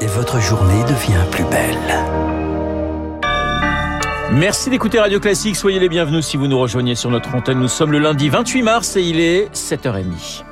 et votre journée devient plus belle. Merci d'écouter Radio Classique. Soyez les bienvenus si vous nous rejoignez sur notre antenne. Nous sommes le lundi 28 mars et il est 7h30.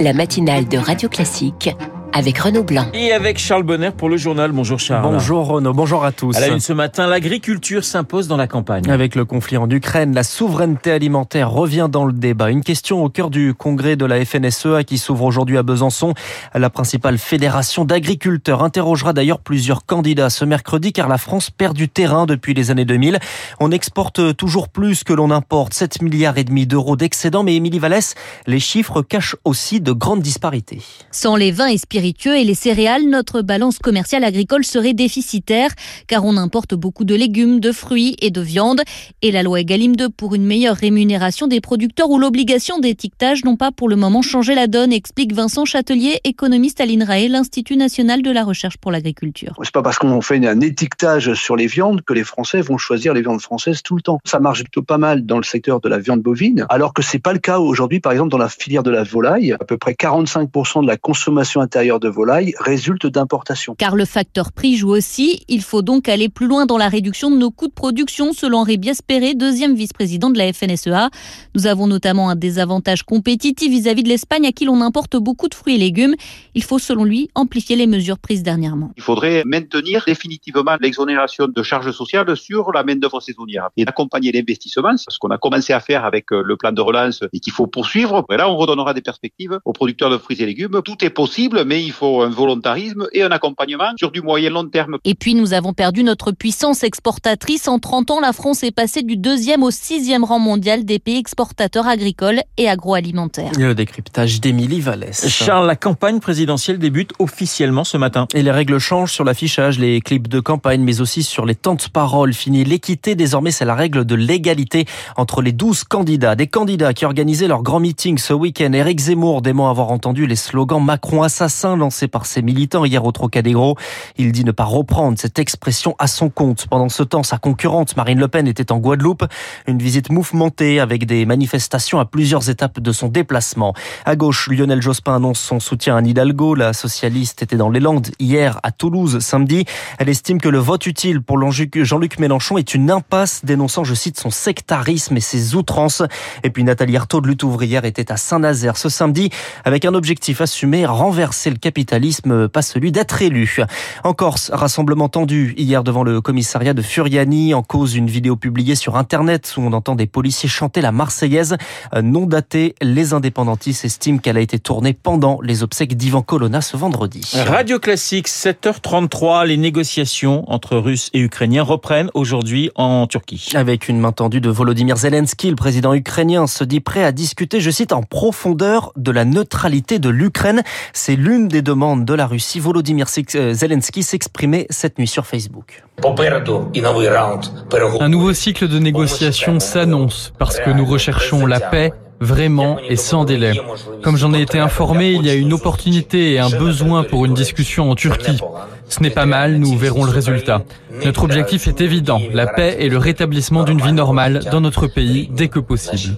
La matinale de Radio Classique avec Renaud Blanc. Et avec Charles Bonner pour le journal. Bonjour Charles. Bonjour Renaud, bonjour à tous. À la une ce matin, l'agriculture s'impose dans la campagne. Avec le conflit en Ukraine, la souveraineté alimentaire revient dans le débat. Une question au cœur du congrès de la FNSEA qui s'ouvre aujourd'hui à Besançon. La principale fédération d'agriculteurs interrogera d'ailleurs plusieurs candidats ce mercredi car la France perd du terrain depuis les années 2000. On exporte toujours plus que l'on importe, 7 milliards et demi d'euros d'excédent. Mais Émilie Vallès, les chiffres cachent aussi de grandes disparités. Sans les vins et et les céréales, notre balance commerciale agricole serait déficitaire car on importe beaucoup de légumes, de fruits et de viande. Et la loi Egalim 2 pour une meilleure rémunération des producteurs ou l'obligation d'étiquetage n'ont pas pour le moment changé la donne, explique Vincent Châtelier, économiste à l'INRAE, l'Institut national de la recherche pour l'agriculture. C'est pas parce qu'on fait un étiquetage sur les viandes que les Français vont choisir les viandes françaises tout le temps. Ça marche plutôt pas mal dans le secteur de la viande bovine, alors que c'est pas le cas aujourd'hui, par exemple, dans la filière de la volaille. À peu près 45% de la consommation intérieure de volaille résulte d'importation. Car le facteur prix joue aussi. Il faut donc aller plus loin dans la réduction de nos coûts de production, selon Henri Biaspéré, deuxième vice-président de la FNSEA. Nous avons notamment un désavantage compétitif vis-à-vis de l'Espagne, à qui l'on importe beaucoup de fruits et légumes. Il faut, selon lui, amplifier les mesures prises dernièrement. Il faudrait maintenir définitivement l'exonération de charges sociales sur la main-d'œuvre saisonnière et accompagner l'investissement, ce qu'on a commencé à faire avec euh, le plan de relance et qu'il faut poursuivre. Et là, on redonnera des perspectives aux producteurs de fruits et légumes. Tout est possible, mais il faut un volontarisme et un accompagnement sur du moyen long terme. Et puis nous avons perdu notre puissance exportatrice. En 30 ans, la France est passée du deuxième au sixième rang mondial des pays exportateurs agricoles et agroalimentaires. Le décryptage d'Émilie Vallès. Charles, la campagne présidentielle débute officiellement ce matin. Et les règles changent sur l'affichage, les clips de campagne, mais aussi sur les temps de parole. Fini l'équité, désormais c'est la règle de l'égalité entre les 12 candidats. Des candidats qui organisaient leur grand meeting ce week-end. Éric Zemmour dément avoir entendu les slogans Macron assassin lancé par ses militants hier au Trocadéro. Il dit ne pas reprendre cette expression à son compte. Pendant ce temps, sa concurrente Marine Le Pen était en Guadeloupe. Une visite mouvementée avec des manifestations à plusieurs étapes de son déplacement. À gauche, Lionel Jospin annonce son soutien à Hidalgo. La socialiste était dans les Landes hier à Toulouse samedi. Elle estime que le vote utile pour Jean-Luc Mélenchon est une impasse, dénonçant, je cite, son sectarisme et ses outrances. Et puis Nathalie Arthaud de lutte ouvrière était à Saint-Nazaire ce samedi avec un objectif assumé, renverser le capitalisme, pas celui d'être élu. En Corse, rassemblement tendu hier devant le commissariat de Furiani en cause une vidéo publiée sur Internet où on entend des policiers chanter la Marseillaise non datée. Les indépendantistes estiment qu'elle a été tournée pendant les obsèques d'Ivan Colonna ce vendredi. Radio Classique, 7h33, les négociations entre Russes et Ukrainiens reprennent aujourd'hui en Turquie. Avec une main tendue de Volodymyr Zelensky, le président ukrainien se dit prêt à discuter, je cite, en profondeur de la neutralité de l'Ukraine. C'est l'une des demandes de la Russie. Volodymyr euh, Zelensky s'exprimait cette nuit sur Facebook. Un nouveau cycle de négociations s'annonce parce que nous recherchons la paix vraiment et sans délai. Comme j'en ai été informé, il y a une opportunité et un besoin pour une discussion en Turquie. Ce n'est pas mal, nous verrons le résultat. Notre objectif est évident, la paix et le rétablissement d'une vie normale dans notre pays dès que possible.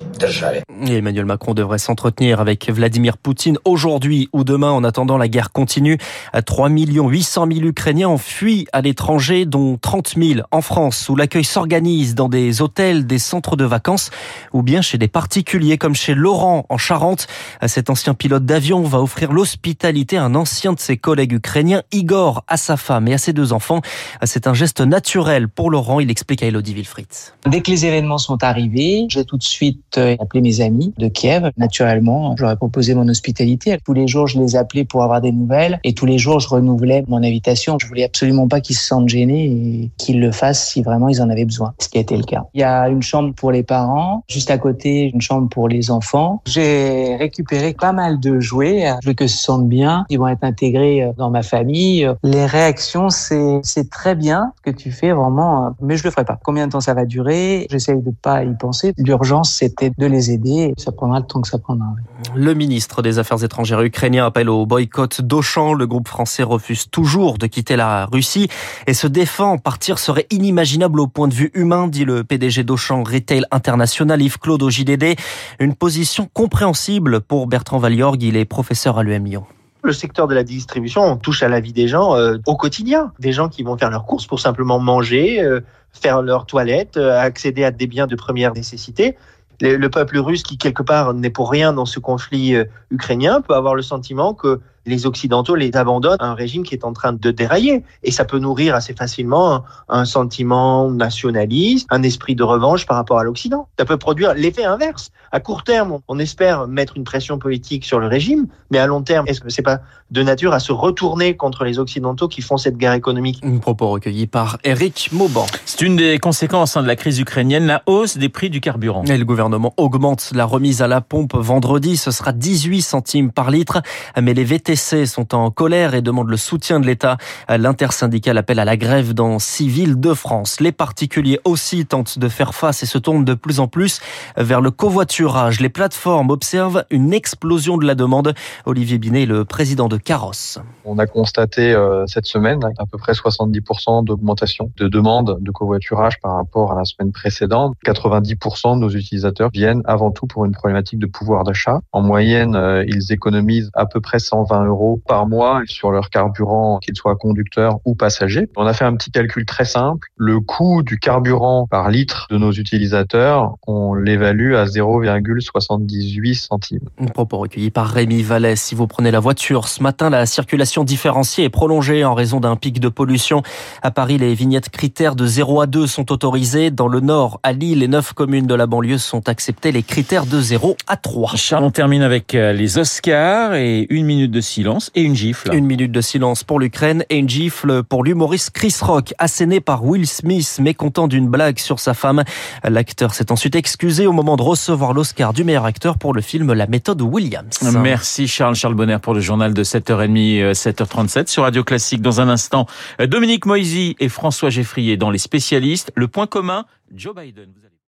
Emmanuel Macron devrait s'entretenir avec Vladimir Poutine aujourd'hui ou demain en attendant la guerre continue. 3 800 000 Ukrainiens ont fui à l'étranger, dont 30 000 en France, où l'accueil s'organise dans des hôtels, des centres de vacances ou bien chez des particuliers comme chez Laurent en Charente. Cet ancien pilote d'avion va offrir l'hospitalité à un ancien de ses collègues ukrainiens, Igor, à sa femme et à ses deux enfants. C'est un geste naturel pour Laurent, il explique à Elodie Wilfried. Dès que les événements sont arrivés, j'ai tout de suite euh, appelé mes amis de Kiev. Naturellement, je leur ai proposé mon hospitalité. Tous les jours, je les appelais pour avoir des nouvelles et tous les jours, je renouvelais mon invitation. Je voulais absolument pas qu'ils se sentent gênés et qu'ils le fassent si vraiment ils en avaient besoin, ce qui a été le cas. Il y a une chambre pour les parents, juste à côté, une chambre pour les enfants. J'ai récupéré pas mal de jouets. Je veux que se sentent bien. Ils vont être intégrés euh, dans ma famille. Les réactions, c'est, c'est très bien ce que tu fais vraiment, euh, mais je le ferai pas. Combien de temps ça va durer? J'essaye de pas y penser. L'urgence, c'était de les aider. Ça prendra le temps que ça prendra. Le ministre des Affaires étrangères ukrainien appelle au boycott d'Auchan. Le groupe français refuse toujours de quitter la Russie et se défend. Partir serait inimaginable au point de vue humain, dit le PDG d'Auchan Retail International, Yves-Claude JDD. Une position compréhensible pour Bertrand Valiorgue. Il est professeur à l'UM Lyon. Le secteur de la distribution touche à la vie des gens euh, au quotidien. Des gens qui vont faire leurs courses pour simplement manger, euh, faire leur toilette, euh, accéder à des biens de première nécessité. Le, le peuple russe, qui quelque part n'est pour rien dans ce conflit ukrainien, peut avoir le sentiment que les Occidentaux les abandonnent à un régime qui est en train de dérailler. Et ça peut nourrir assez facilement un, un sentiment nationaliste, un esprit de revanche par rapport à l'Occident. Ça peut produire l'effet inverse. À court terme, on espère mettre une pression politique sur le régime, mais à long terme, est-ce que c'est pas de nature à se retourner contre les Occidentaux qui font cette guerre économique? Un propos recueilli par Eric Mauban. C'est une des conséquences hein, de la crise ukrainienne, la hausse des prix du carburant. Et le gouvernement augmente la remise à la pompe vendredi. Ce sera 18 centimes par litre. Mais les VTC sont en colère et demandent le soutien de l'État. L'intersyndicale appelle à la grève dans six villes de France. Les particuliers aussi tentent de faire face et se tournent de plus en plus vers le covoiturage. Les plateformes observent une explosion de la demande. Olivier Binet, le président de Carrosse. On a constaté euh, cette semaine à peu près 70% d'augmentation de demandes de covoiturage par rapport à la semaine précédente. 90% de nos utilisateurs viennent avant tout pour une problématique de pouvoir d'achat. En moyenne, euh, ils économisent à peu près 120 euros par mois sur leur carburant, qu'il soit conducteur ou passager. On a fait un petit calcul très simple. Le coût du carburant par litre de nos utilisateurs, on l'évalue à 0,78 centimes. Un propos recueilli par Rémi Vallès. Si vous prenez la voiture ce matin, la circulation différenciée est prolongée en raison d'un pic de pollution. À Paris, les vignettes critères de 0 à 2 sont autorisées. Dans le nord, à Lille, les neuf communes de la banlieue sont acceptées les critères de 0 à 3. Charles, on termine avec euh, les Oscars et une minute de silence et une gifle. Une minute de silence pour l'Ukraine et une gifle pour l'humoriste Chris Rock, asséné par Will Smith, mécontent d'une blague sur sa femme. L'acteur s'est ensuite excusé au moment de recevoir l'Oscar du meilleur acteur pour le film La méthode Williams. Merci Charles, Charles Bonner pour le journal de 7h30, 7h37 sur Radio Classique. Dans un instant, Dominique Moisy et François Geffrier dans les spécialistes. Le point commun, Joe Biden.